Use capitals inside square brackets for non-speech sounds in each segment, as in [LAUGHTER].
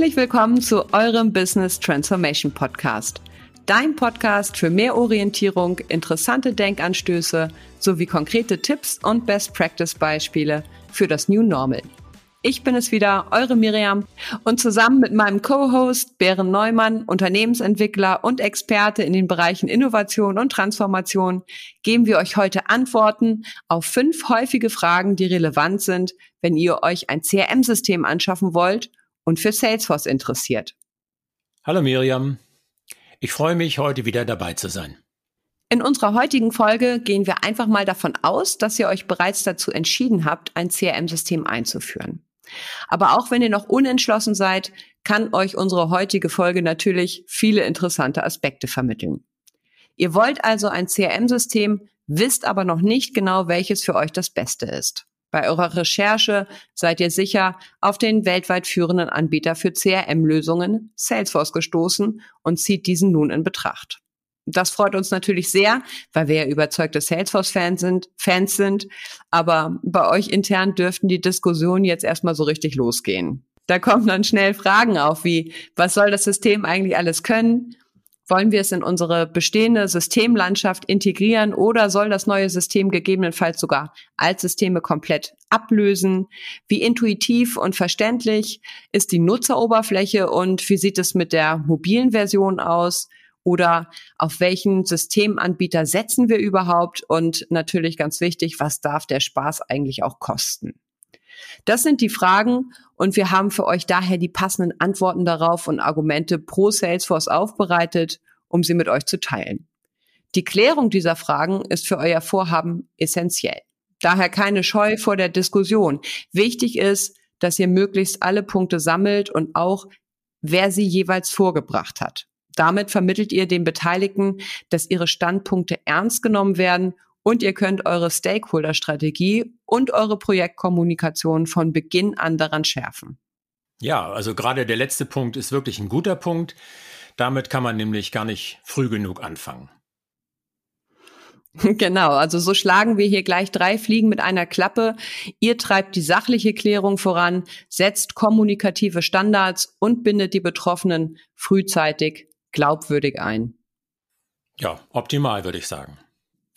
Herzlich willkommen zu eurem Business Transformation Podcast. Dein Podcast für mehr Orientierung, interessante Denkanstöße sowie konkrete Tipps und Best Practice Beispiele für das New Normal. Ich bin es wieder, eure Miriam, und zusammen mit meinem Co-Host Bären Neumann, Unternehmensentwickler und Experte in den Bereichen Innovation und Transformation, geben wir euch heute Antworten auf fünf häufige Fragen, die relevant sind, wenn ihr euch ein CRM-System anschaffen wollt und für Salesforce interessiert. Hallo Miriam, ich freue mich, heute wieder dabei zu sein. In unserer heutigen Folge gehen wir einfach mal davon aus, dass ihr euch bereits dazu entschieden habt, ein CRM-System einzuführen. Aber auch wenn ihr noch unentschlossen seid, kann euch unsere heutige Folge natürlich viele interessante Aspekte vermitteln. Ihr wollt also ein CRM-System, wisst aber noch nicht genau, welches für euch das Beste ist. Bei eurer Recherche seid ihr sicher auf den weltweit führenden Anbieter für CRM-Lösungen, Salesforce, gestoßen und zieht diesen nun in Betracht. Das freut uns natürlich sehr, weil wir ja überzeugte Salesforce-Fans sind, Fans sind. Aber bei euch intern dürften die Diskussionen jetzt erstmal so richtig losgehen. Da kommen dann schnell Fragen auf, wie, was soll das System eigentlich alles können? Wollen wir es in unsere bestehende Systemlandschaft integrieren oder soll das neue System gegebenenfalls sogar Altsysteme komplett ablösen? Wie intuitiv und verständlich ist die Nutzeroberfläche und wie sieht es mit der mobilen Version aus? Oder auf welchen Systemanbieter setzen wir überhaupt? Und natürlich ganz wichtig, was darf der Spaß eigentlich auch kosten? Das sind die Fragen und wir haben für euch daher die passenden Antworten darauf und Argumente pro Salesforce aufbereitet, um sie mit euch zu teilen. Die Klärung dieser Fragen ist für euer Vorhaben essentiell. Daher keine Scheu vor der Diskussion. Wichtig ist, dass ihr möglichst alle Punkte sammelt und auch, wer sie jeweils vorgebracht hat. Damit vermittelt ihr den Beteiligten, dass ihre Standpunkte ernst genommen werden und ihr könnt eure Stakeholder-Strategie und eure Projektkommunikation von Beginn an daran schärfen. Ja, also gerade der letzte Punkt ist wirklich ein guter Punkt. Damit kann man nämlich gar nicht früh genug anfangen. [LAUGHS] Genau, also so schlagen wir hier gleich drei Fliegen mit einer Klappe. Ihr treibt die sachliche Klärung voran, setzt kommunikative Standards und bindet die Betroffenen frühzeitig glaubwürdig ein. Ja, optimal würde ich sagen.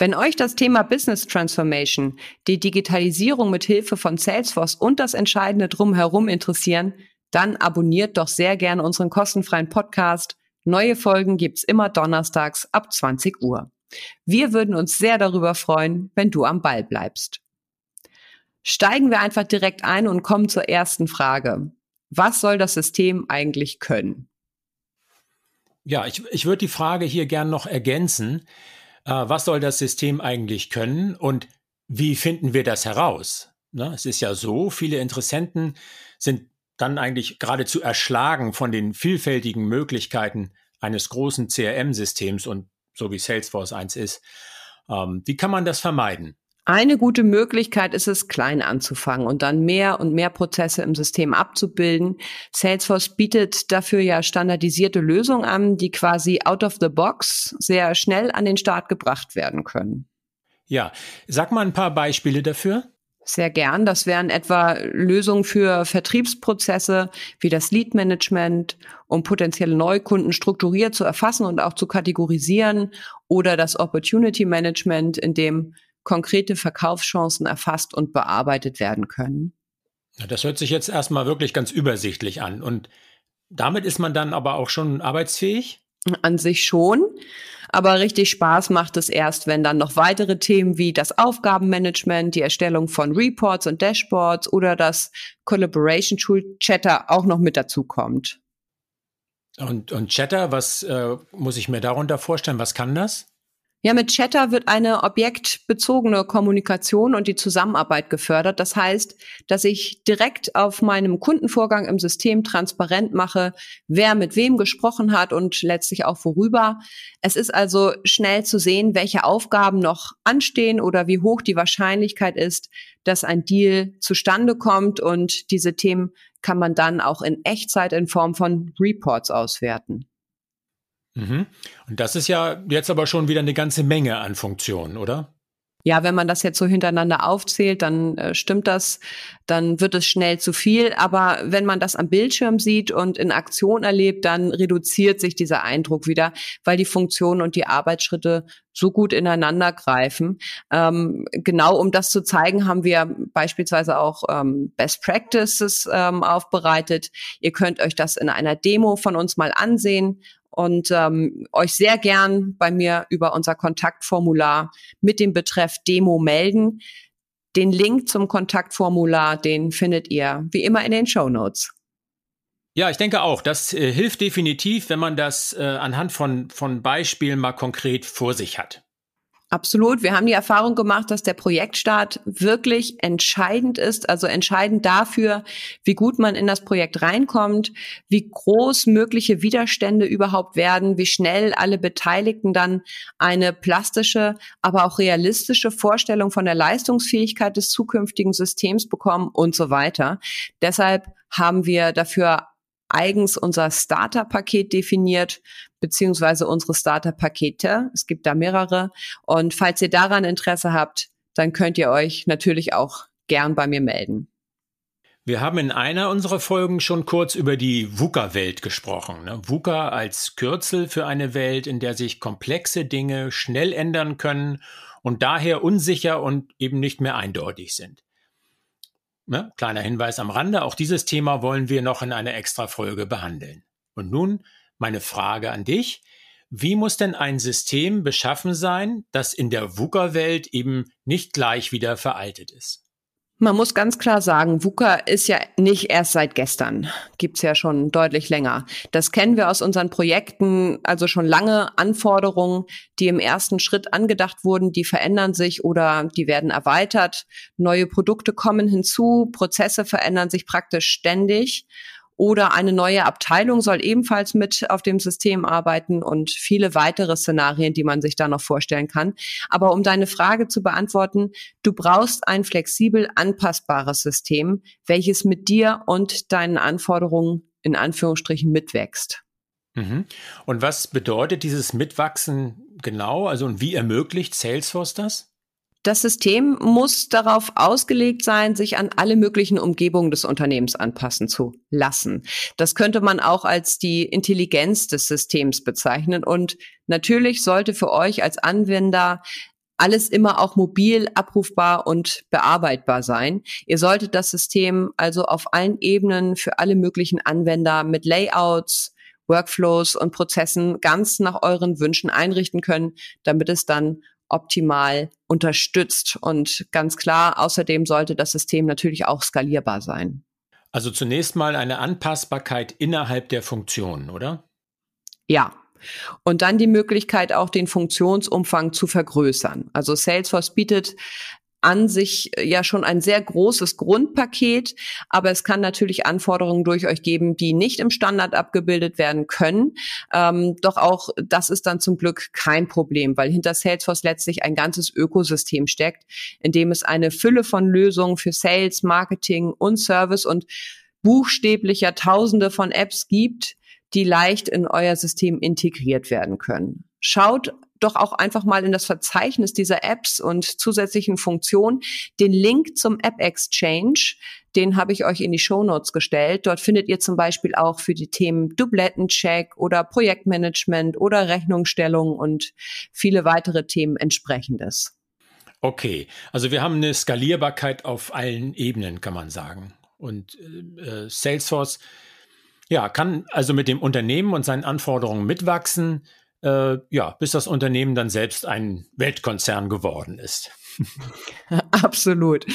Wenn euch das Thema Business Transformation, die Digitalisierung mit Hilfe von Salesforce und das Entscheidende drumherum interessieren, dann abonniert doch sehr gerne unseren kostenfreien Podcast. Neue Folgen gibt's immer donnerstags ab 20 Uhr. Wir würden uns sehr darüber freuen, wenn du am Ball bleibst. Steigen wir einfach direkt ein und kommen zur ersten Frage. Was soll das System eigentlich können? Ja, ich, ich würde die Frage hier gern noch ergänzen was soll das System eigentlich können und wie finden wir das heraus? Ne? Es ist ja so, viele Interessenten sind dann eigentlich geradezu erschlagen von den vielfältigen Möglichkeiten eines großen CRM-Systems und so wie Salesforce eins ist. Ähm, wie kann man das vermeiden? Eine gute Möglichkeit ist es, klein anzufangen und dann mehr und mehr Prozesse im System abzubilden. Salesforce bietet dafür ja standardisierte Lösungen an, die quasi out of the box sehr schnell an den Start gebracht werden können. Ja, sag mal ein paar Beispiele dafür. Sehr gern. Das wären etwa Lösungen für Vertriebsprozesse wie das Lead Management, um potenzielle Neukunden strukturiert zu erfassen und auch zu kategorisieren oder das Opportunity Management, in dem konkrete Verkaufschancen erfasst und bearbeitet werden können? Das hört sich jetzt erstmal wirklich ganz übersichtlich an. Und damit ist man dann aber auch schon arbeitsfähig? An sich schon. Aber richtig Spaß macht es erst, wenn dann noch weitere Themen wie das Aufgabenmanagement, die Erstellung von Reports und Dashboards oder das Collaboration Tool Chatter auch noch mit dazu kommt. Und, und Chatter, was äh, muss ich mir darunter vorstellen? Was kann das? Ja, mit Chatter wird eine objektbezogene Kommunikation und die Zusammenarbeit gefördert. Das heißt, dass ich direkt auf meinem Kundenvorgang im System transparent mache, wer mit wem gesprochen hat und letztlich auch worüber. Es ist also schnell zu sehen, welche Aufgaben noch anstehen oder wie hoch die Wahrscheinlichkeit ist, dass ein Deal zustande kommt und diese Themen kann man dann auch in Echtzeit in Form von Reports auswerten. Mhm. Und das ist ja jetzt aber schon wieder eine ganze Menge an Funktionen, oder? Ja, wenn man das jetzt so hintereinander aufzählt, dann äh, stimmt das, dann wird es schnell zu viel. Aber wenn man das am Bildschirm sieht und in Aktion erlebt, dann reduziert sich dieser Eindruck wieder, weil die Funktionen und die Arbeitsschritte so gut ineinander greifen. Ähm, genau um das zu zeigen, haben wir beispielsweise auch ähm, Best Practices ähm, aufbereitet. Ihr könnt euch das in einer Demo von uns mal ansehen und ähm, euch sehr gern bei mir über unser Kontaktformular mit dem Betreff Demo melden. Den Link zum Kontaktformular, den findet ihr wie immer in den Show Notes. Ja, ich denke auch. Das äh, hilft definitiv, wenn man das äh, anhand von, von Beispielen mal konkret vor sich hat. Absolut. Wir haben die Erfahrung gemacht, dass der Projektstart wirklich entscheidend ist, also entscheidend dafür, wie gut man in das Projekt reinkommt, wie groß mögliche Widerstände überhaupt werden, wie schnell alle Beteiligten dann eine plastische, aber auch realistische Vorstellung von der Leistungsfähigkeit des zukünftigen Systems bekommen und so weiter. Deshalb haben wir dafür eigens unser Starter-Paket definiert, beziehungsweise unsere Starter-Pakete. Es gibt da mehrere. Und falls ihr daran Interesse habt, dann könnt ihr euch natürlich auch gern bei mir melden. Wir haben in einer unserer Folgen schon kurz über die VUCA-Welt gesprochen. Ne? VUCA als Kürzel für eine Welt, in der sich komplexe Dinge schnell ändern können und daher unsicher und eben nicht mehr eindeutig sind. Ne? Kleiner Hinweis am Rande, auch dieses Thema wollen wir noch in einer extra Folge behandeln. Und nun meine Frage an dich. Wie muss denn ein System beschaffen sein, das in der VUCA-Welt eben nicht gleich wieder veraltet ist? Man muss ganz klar sagen, VUCA ist ja nicht erst seit gestern, gibt's ja schon deutlich länger. Das kennen wir aus unseren Projekten, also schon lange Anforderungen, die im ersten Schritt angedacht wurden, die verändern sich oder die werden erweitert. Neue Produkte kommen hinzu, Prozesse verändern sich praktisch ständig oder eine neue Abteilung soll ebenfalls mit auf dem System arbeiten und viele weitere Szenarien, die man sich da noch vorstellen kann. Aber um deine Frage zu beantworten, du brauchst ein flexibel anpassbares System, welches mit dir und deinen Anforderungen in Anführungsstrichen mitwächst. Mhm. Und was bedeutet dieses Mitwachsen genau? Also und wie ermöglicht Salesforce das? Das System muss darauf ausgelegt sein, sich an alle möglichen Umgebungen des Unternehmens anpassen zu lassen. Das könnte man auch als die Intelligenz des Systems bezeichnen. Und natürlich sollte für euch als Anwender alles immer auch mobil abrufbar und bearbeitbar sein. Ihr solltet das System also auf allen Ebenen für alle möglichen Anwender mit Layouts, Workflows und Prozessen ganz nach euren Wünschen einrichten können, damit es dann optimal unterstützt. Und ganz klar, außerdem sollte das System natürlich auch skalierbar sein. Also zunächst mal eine Anpassbarkeit innerhalb der Funktionen, oder? Ja, und dann die Möglichkeit, auch den Funktionsumfang zu vergrößern. Also Salesforce bietet an sich äh, ja schon ein sehr großes Grundpaket, aber es kann natürlich Anforderungen durch euch geben, die nicht im Standard abgebildet werden können. Ähm, doch auch das ist dann zum Glück kein Problem, weil hinter Salesforce letztlich ein ganzes Ökosystem steckt, in dem es eine Fülle von Lösungen für Sales, Marketing und Service und buchstäblicher Tausende von Apps gibt, die leicht in euer System integriert werden können. Schaut doch auch einfach mal in das Verzeichnis dieser Apps und zusätzlichen Funktionen. Den Link zum App Exchange, den habe ich euch in die Show Notes gestellt. Dort findet ihr zum Beispiel auch für die Themen Dublettencheck oder Projektmanagement oder Rechnungsstellung und viele weitere Themen entsprechendes. Okay, also wir haben eine Skalierbarkeit auf allen Ebenen, kann man sagen. Und äh, Salesforce ja, kann also mit dem Unternehmen und seinen Anforderungen mitwachsen äh, ja, bis das Unternehmen dann selbst ein Weltkonzern geworden ist. [LAUGHS] absolut,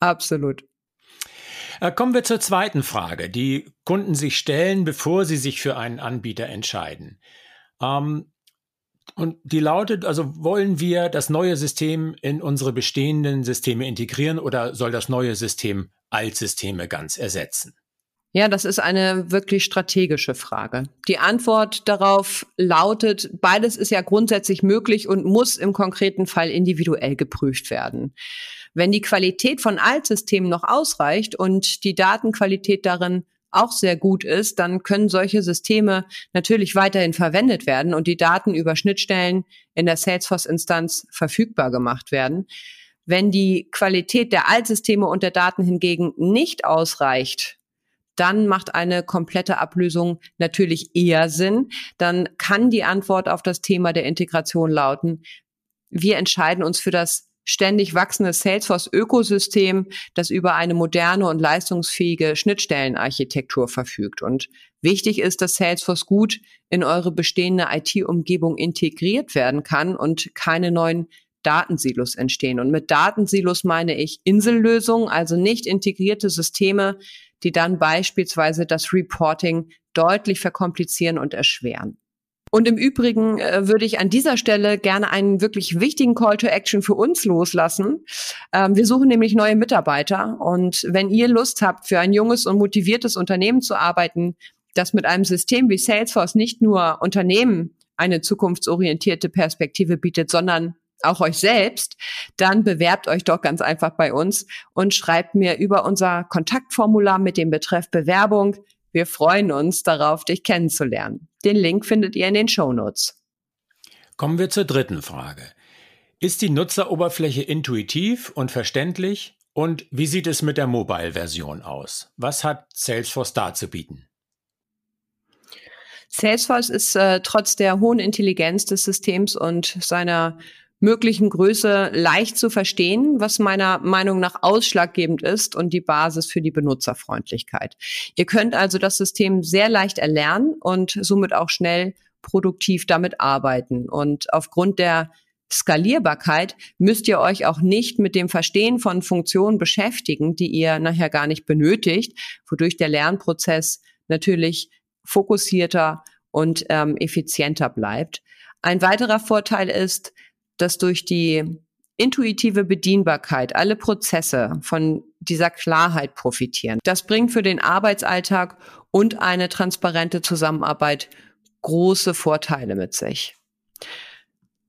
absolut. Äh, kommen wir zur zweiten Frage, die Kunden sich stellen, bevor sie sich für einen Anbieter entscheiden. Ähm, und die lautet, also wollen wir das neue System in unsere bestehenden Systeme integrieren oder soll das neue System Altsysteme ganz ersetzen? Ja, das ist eine wirklich strategische Frage. Die Antwort darauf lautet, beides ist ja grundsätzlich möglich und muss im konkreten Fall individuell geprüft werden. Wenn die Qualität von Altsystemen noch ausreicht und die Datenqualität darin auch sehr gut ist, dann können solche Systeme natürlich weiterhin verwendet werden und die Daten über Schnittstellen in der Salesforce-Instanz verfügbar gemacht werden. Wenn die Qualität der Altsysteme und der Daten hingegen nicht ausreicht, dann macht eine komplette Ablösung natürlich eher Sinn. Dann kann die Antwort auf das Thema der Integration lauten, wir entscheiden uns für das ständig wachsende Salesforce-Ökosystem, das über eine moderne und leistungsfähige Schnittstellenarchitektur verfügt. Und wichtig ist, dass Salesforce gut in eure bestehende IT-Umgebung integriert werden kann und keine neuen Datensilos entstehen. Und mit Datensilos meine ich Insellösungen, also nicht integrierte Systeme, die dann beispielsweise das Reporting deutlich verkomplizieren und erschweren. Und im Übrigen äh, würde ich an dieser Stelle gerne einen wirklich wichtigen Call to Action für uns loslassen. Ähm, wir suchen nämlich neue Mitarbeiter. Und wenn ihr Lust habt, für ein junges und motiviertes Unternehmen zu arbeiten, das mit einem System wie Salesforce nicht nur Unternehmen eine zukunftsorientierte Perspektive bietet, sondern auch euch selbst, dann bewerbt euch doch ganz einfach bei uns und schreibt mir über unser Kontaktformular mit dem Betreff Bewerbung wir freuen uns darauf, dich kennenzulernen. Den Link findet ihr in den Show Notes. Kommen wir zur dritten Frage. Ist die Nutzeroberfläche intuitiv und verständlich? Und wie sieht es mit der Mobile-Version aus? Was hat Salesforce da zu bieten? Salesforce ist äh, trotz der hohen Intelligenz des Systems und seiner möglichen Größe leicht zu verstehen, was meiner Meinung nach ausschlaggebend ist und die Basis für die Benutzerfreundlichkeit. Ihr könnt also das System sehr leicht erlernen und somit auch schnell produktiv damit arbeiten. Und aufgrund der Skalierbarkeit müsst ihr euch auch nicht mit dem Verstehen von Funktionen beschäftigen, die ihr nachher gar nicht benötigt, wodurch der Lernprozess natürlich fokussierter und ähm, effizienter bleibt. Ein weiterer Vorteil ist, dass durch die intuitive Bedienbarkeit alle Prozesse von dieser Klarheit profitieren. Das bringt für den Arbeitsalltag und eine transparente Zusammenarbeit große Vorteile mit sich.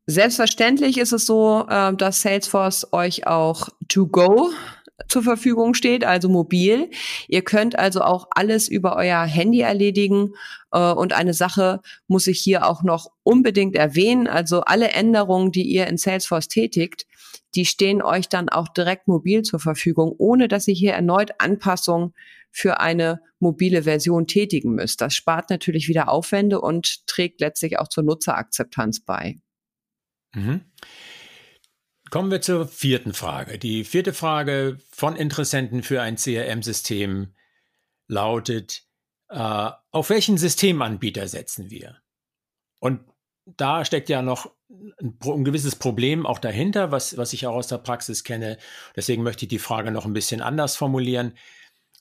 Selbstverständlich ist es so, äh, dass Salesforce euch auch to go zur Verfügung steht, also mobil. Ihr könnt also auch alles über euer Handy erledigen. Äh, und eine Sache muss ich hier auch noch unbedingt erwähnen. Also alle Änderungen, die ihr in Salesforce tätigt, die stehen euch dann auch direkt mobil zur Verfügung, ohne dass ihr hier erneut Anpassungen für eine mobile Version tätigen müsst. Das spart natürlich wieder Aufwände und trägt letztlich auch zur Nutzerakzeptanz bei. Mhm. Kommen wir zur vierten Frage. Die vierte Frage von Interessenten für ein CRM-System lautet, äh, auf welchen Systemanbieter setzen wir? Und da steckt ja noch ein, ein, gewisses Problem auch dahinter, was, was ich auch aus der Praxis kenne. Deswegen möchte ich die Frage noch ein bisschen anders formulieren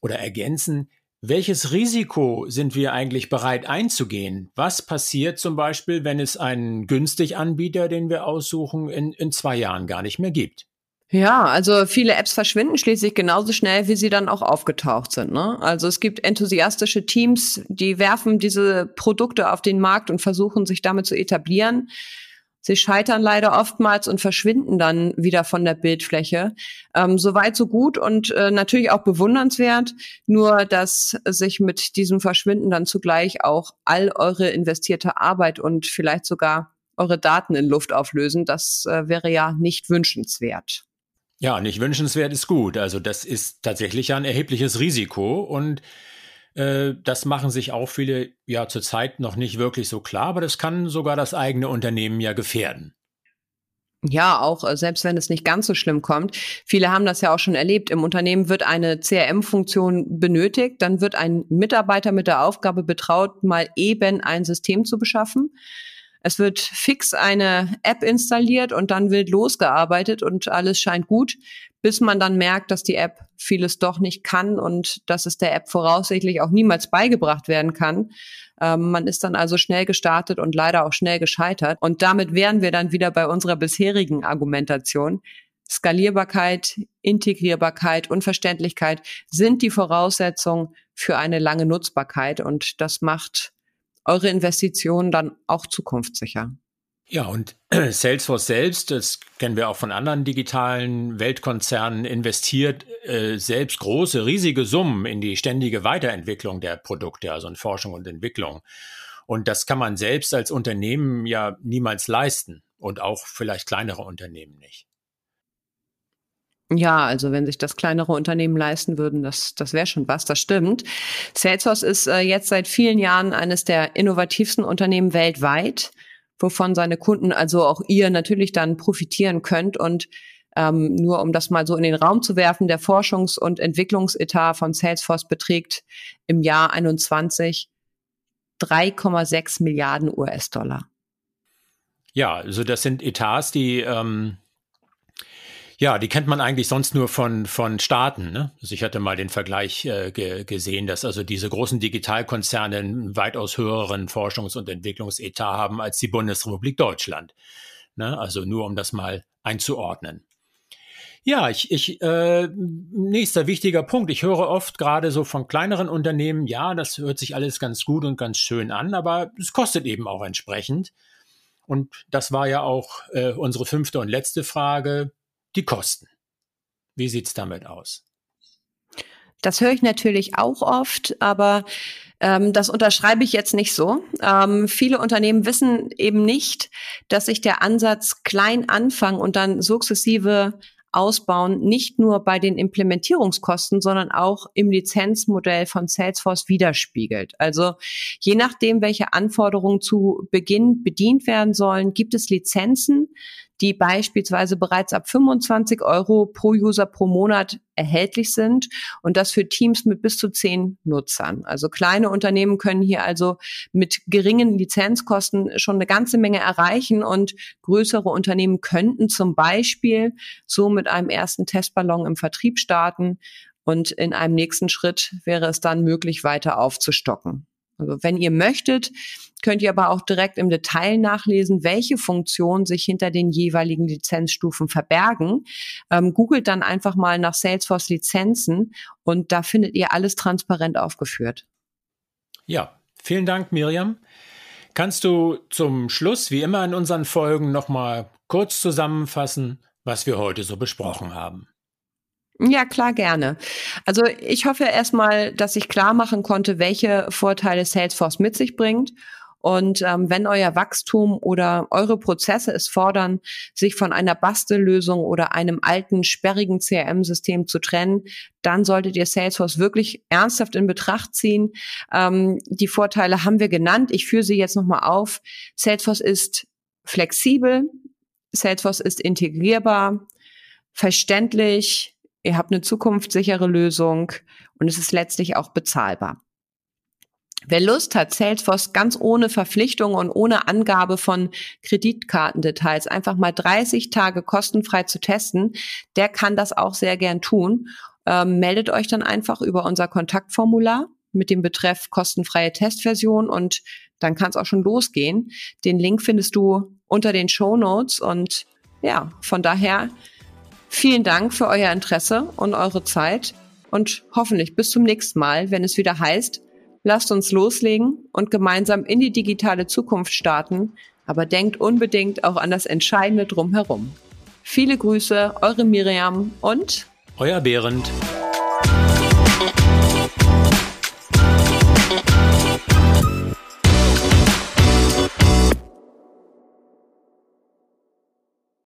oder ergänzen. Welches Risiko sind wir eigentlich bereit einzugehen? Was passiert zum Beispiel, wenn es einen günstig Anbieter, den wir aussuchen, in, in zwei Jahren gar nicht mehr gibt? Ja, also viele Apps verschwinden schließlich genauso schnell, wie sie dann auch aufgetaucht sind. Ne? Also es gibt enthusiastische Teams, die werfen diese Produkte auf den Markt und versuchen sich damit zu etablieren. Sie scheitern leider oftmals und verschwinden dann wieder von der Bildfläche. Ähm, Soweit so gut und äh, natürlich auch bewundernswert. Nur, dass sich mit diesem Verschwinden dann zugleich auch all eure investierte Arbeit und vielleicht sogar eure Daten in Luft auflösen, das äh, wäre ja nicht wünschenswert. Ja, nicht wünschenswert ist gut. Also das ist tatsächlich ein erhebliches Risiko und äh, das machen sich auch viele ja zurzeit noch nicht wirklich so klar, aber das kann sogar das eigene Unternehmen ja gefährden. Ja, auch äh, selbst wenn es nicht ganz so schlimm kommt. Viele haben das ja auch schon erlebt. Im Unternehmen wird eine CRM-Funktion benötigt, dann wird ein Mitarbeiter mit der Aufgabe betraut, mal eben ein System zu beschaffen. Es wird fix eine App installiert und dann wird losgearbeitet und alles scheint gut, bis man dann merkt, dass die App vieles doch nicht kann und dass es der App voraussichtlich auch niemals beigebracht werden kann. Ähm, man ist dann also schnell gestartet und leider auch schnell gescheitert. Und damit wären wir dann wieder bei unserer bisherigen Argumentation. Skalierbarkeit, Integrierbarkeit und Verständlichkeit sind die Voraussetzungen für eine lange Nutzbarkeit und das macht eure Investitionen dann auch zukunftssicher. Ja, und [CLEARS THROAT] Salesforce selbst, das kennen wir auch von anderen digitalen Weltkonzernen, investiert äh, selbst große, riesige Summen in die ständige Weiterentwicklung der Produkte, also in Forschung und Entwicklung. Und das kann man selbst als Unternehmen ja niemals leisten und auch vielleicht kleinere Unternehmen nicht. Ja, also wenn sich das kleinere Unternehmen leisten würden, das, das wäre schon was, das stimmt. Salesforce ist äh, jetzt seit vielen Jahren eines der innovativsten Unternehmen weltweit, wovon seine Kunden, also auch ihr natürlich dann profitieren könnt. Und ähm, nur um das mal so in den Raum zu werfen, der Forschungs- und Entwicklungsetat von Salesforce beträgt im Jahr 21 3,6 Milliarden US-Dollar. Ja, also das sind Etats, die ähm, ja, die kennt man eigentlich sonst nur von, von Staaten. Ne? Also ich hatte mal den Vergleich äh, ge gesehen, dass also diese großen Digitalkonzerne einen weitaus höheren Forschungs- und Entwicklungsetat haben als die Bundesrepublik Deutschland. Ne? Also nur um das mal einzuordnen. Ja, ich, ich äh, nächster wichtiger Punkt. Ich höre oft gerade so von kleineren Unternehmen, ja, das hört sich alles ganz gut und ganz schön an, aber es kostet eben auch entsprechend. Und das war ja auch äh, unsere fünfte und letzte Frage die Kosten. Wie sieht's damit aus? Das höre ich natürlich auch oft, aber ähm, das unterschreibe ich jetzt nicht so. Ähm, viele Unternehmen wissen eben nicht, dass sich der Ansatz klein anfangen und dann sukzessive ausbauen, nicht nur bei den Implementierungskosten, sondern auch im Lizenzmodell von Salesforce widerspiegelt. Also je nachdem, welche Anforderungen zu Beginn bedient werden sollen, gibt es Lizenzen, die beispielsweise bereits ab 25 Euro pro User pro Monat erhältlich sind und das für Teams mit bis zu zehn Nutzern. Also kleine Unternehmen können hier also mit geringen Lizenzkosten schon eine ganze Menge erreichen und größere Unternehmen könnten zum Beispiel so mit einem ersten Testballon im Vertrieb starten und in einem nächsten Schritt wäre es dann möglich, weiter aufzustocken. Also wenn ihr möchtet, könnt ihr aber auch direkt im Detail nachlesen, welche Funktionen sich hinter den jeweiligen Lizenzstufen verbergen. Ähm, googelt dann einfach mal nach Salesforce Lizenzen und da findet ihr alles transparent aufgeführt. Ja, vielen Dank, Miriam. Kannst du zum Schluss, wie immer in unseren Folgen, nochmal kurz zusammenfassen, was wir heute so besprochen haben? Ja, klar, gerne. Also ich hoffe erstmal, dass ich klar machen konnte, welche Vorteile Salesforce mit sich bringt und ähm, wenn euer Wachstum oder eure Prozesse es fordern, sich von einer Bastellösung oder einem alten, sperrigen CRM-System zu trennen, dann solltet ihr Salesforce wirklich ernsthaft in Betracht ziehen. Ähm, die Vorteile haben wir genannt. Ich führe sie jetzt nochmal auf. Salesforce ist flexibel. Salesforce ist integrierbar, verständlich. Ihr habt eine zukunftssichere Lösung und es ist letztlich auch bezahlbar. Wer Lust hat, Salesforce ganz ohne Verpflichtung und ohne Angabe von Kreditkartendetails einfach mal 30 Tage kostenfrei zu testen, der kann das auch sehr gern tun. Ähm, meldet euch dann einfach über unser Kontaktformular mit dem Betreff kostenfreie Testversion und dann kann es auch schon losgehen. Den Link findest du unter den Show Notes und ja, von daher vielen Dank für euer Interesse und eure Zeit und hoffentlich bis zum nächsten Mal, wenn es wieder heißt, Lasst uns loslegen und gemeinsam in die digitale Zukunft starten, aber denkt unbedingt auch an das Entscheidende drumherum. Viele Grüße, eure Miriam und euer Behrend.